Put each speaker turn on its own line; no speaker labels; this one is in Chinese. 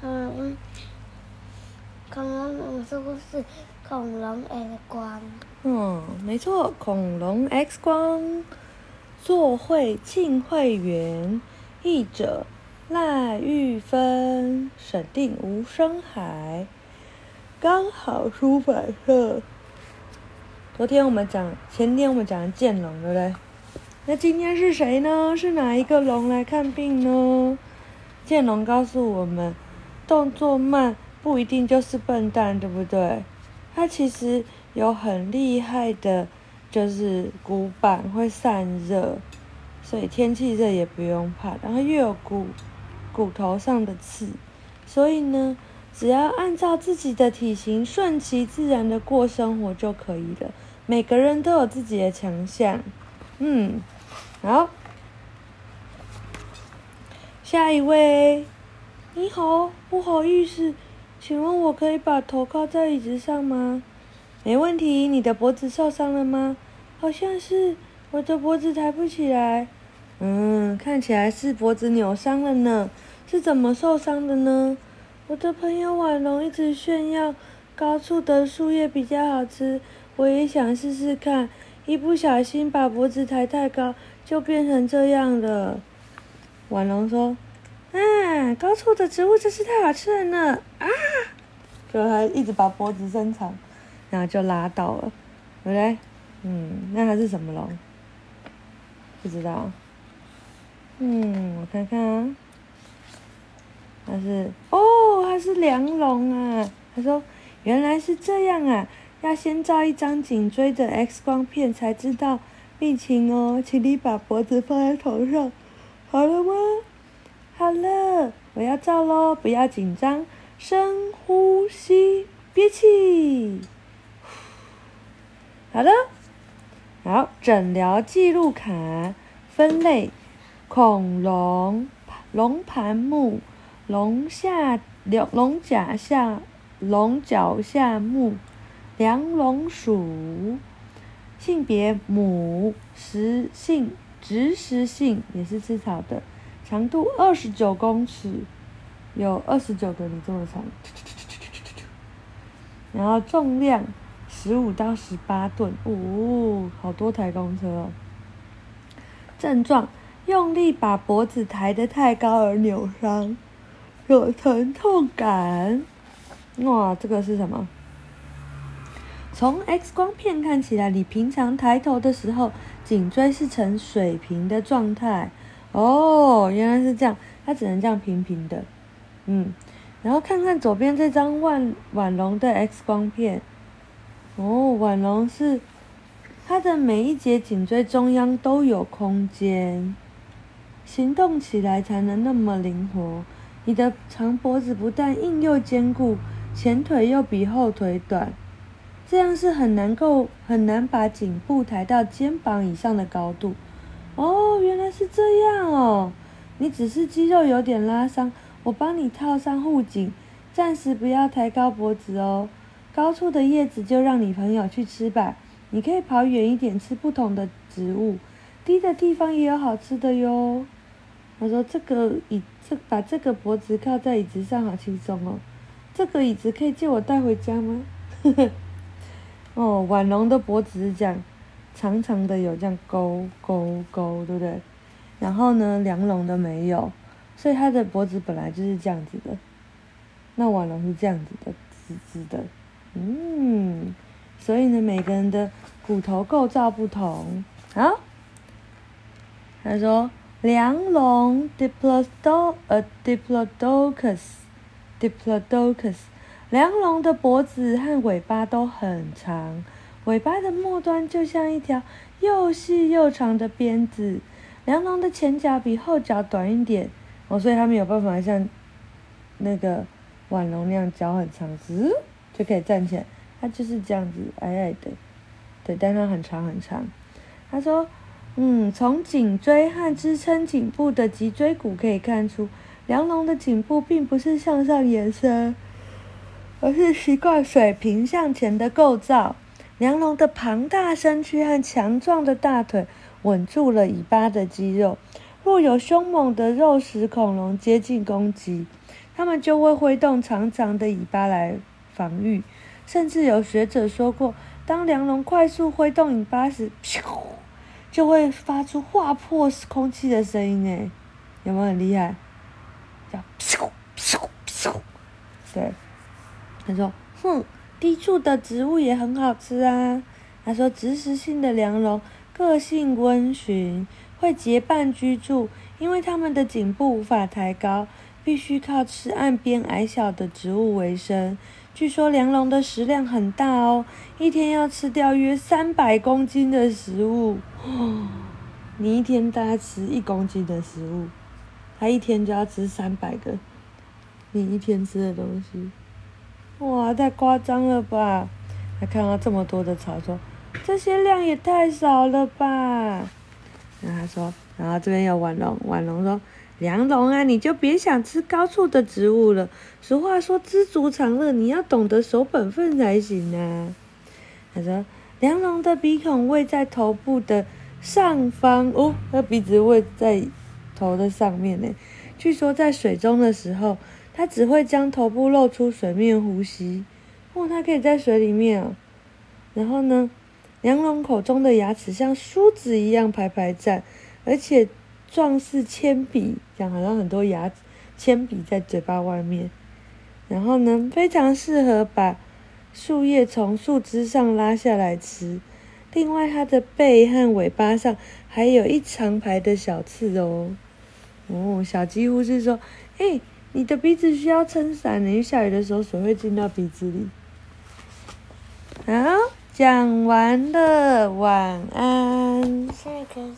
嗯，恐龙是不是恐龙 X 光？
嗯，没错，恐龙 X 光。作会庆会员，译者赖玉芬，审定吴生海，刚好出版社。昨天我们讲，前天我们讲剑龙，对不对？那今天是谁呢？是哪一个龙来看病呢？剑龙告诉我们，动作慢不一定就是笨蛋，对不对？它其实有很厉害的。就是骨板会散热，所以天气热也不用怕。然后又有骨骨头上的刺，所以呢，只要按照自己的体型顺其自然的过生活就可以了。每个人都有自己的强项，嗯，好，下一位，你好，不好意思，请问我可以把头靠在椅子上吗？没问题，你的脖子受伤了吗？好像是我的脖子抬不起来。嗯，看起来是脖子扭伤了呢。是怎么受伤的呢？我的朋友婉龙一直炫耀高处的树叶比较好吃，我也想试试看。一不小心把脖子抬太高，就变成这样了。婉龙说：“啊，高处的植物真是太好吃了呢！”啊，就他一直把脖子伸长。然后就拉倒了，对不对？嗯，那它是什么龙？不知道。嗯，我看看啊，它是哦，它是梁龙啊。他说：“原来是这样啊，要先照一张颈椎的 X 光片才知道病情哦。请你把脖子放在头上，好了吗？好了，我要照喽，不要紧张，深呼吸，憋气。”好了，好，诊疗记录卡分类：恐龙、龙盘目、龙下、龙龙甲下、龙脚下目、梁龙属。性别母，食性植食性，也是吃草的。长度二十九公尺，有二十九个你这么长。然后重量。十五到十八吨，哦，好多台公车哦。症状：用力把脖子抬得太高而扭伤，有疼痛感。哇，这个是什么？从 X 光片看起来，你平常抬头的时候，颈椎是呈水平的状态。哦，原来是这样，它只能这样平平的。嗯，然后看看左边这张万婉龙的 X 光片。哦，婉龙是它的每一节颈椎中央都有空间，行动起来才能那么灵活。你的长脖子不但硬又坚固，前腿又比后腿短，这样是很难够很难把颈部抬到肩膀以上的高度。哦，原来是这样哦，你只是肌肉有点拉伤，我帮你套上护颈，暂时不要抬高脖子哦。高处的叶子就让你朋友去吃吧，你可以跑远一点吃不同的植物。低的地方也有好吃的哟。他说：“这个椅，这把这个脖子靠在椅子上好轻松哦。这个椅子可以借我带回家吗？”呵呵。哦，婉容的脖子是这样，长长的有这样勾勾勾，对不对？然后呢，梁龙的没有，所以它的脖子本来就是这样子的。那婉龙是这样子的，直直的。嗯，所以呢，每个人的骨头构造不同。好，他说，梁龙 （Diplodo） 呃，Diplodocus，Diplodocus，梁龙的脖子和尾巴都很长，尾巴的末端就像一条又细又长的鞭子。梁龙的前脚比后脚短一点，哦，所以它没有办法像那个腕龙那样脚很长，直。就可以站起来，它就是这样子矮矮的，对，但它很长很长。他说，嗯，从颈椎和支撑颈部的脊椎骨可以看出，梁龙的颈部并不是向上延伸，而是习惯水平向前的构造。梁龙的庞大身躯和强壮的大腿稳住了尾巴的肌肉，若有凶猛的肉食恐龙接近攻击，它们就会挥动长长的尾巴来防御。甚至有学者说过，当梁龙快速挥动尾巴时，咻，就会发出划破空气的声音。哎，有没有很厉害？叫咻咻咻。对，他说：“哼，低处的植物也很好吃啊。”他说：“植食性的梁龙个性温驯。”会结伴居住，因为它们的颈部无法抬高，必须靠吃岸边矮小的植物为生。据说梁龙的食量很大哦，一天要吃掉约三百公斤的食物。你一天大概吃一公斤的食物，它一天就要吃三百个你一天吃的东西。哇，太夸张了吧！他看到这么多的草，说这些量也太少了吧。然后他说，然后这边有婉龙，婉龙说：“梁龙啊，你就别想吃高处的植物了。俗话说知足常乐，你要懂得守本分才行啊。”他说：“梁龙的鼻孔位在头部的上方哦，那鼻子位在头的上面呢。据说在水中的时候，它只会将头部露出水面呼吸。哦，它可以在水里面哦。然后呢？”梁龙口中的牙齿像梳子一样排排站，而且状似铅笔，讲好像很多牙铅笔在嘴巴外面。然后呢，非常适合把树叶从树枝上拉下来吃。另外，它的背和尾巴上还有一长排的小刺哦。哦，小几乎是说：“哎，你的鼻子需要撑伞，因为下雨的时候水会进到鼻子里。”好。讲完了，晚安。下一个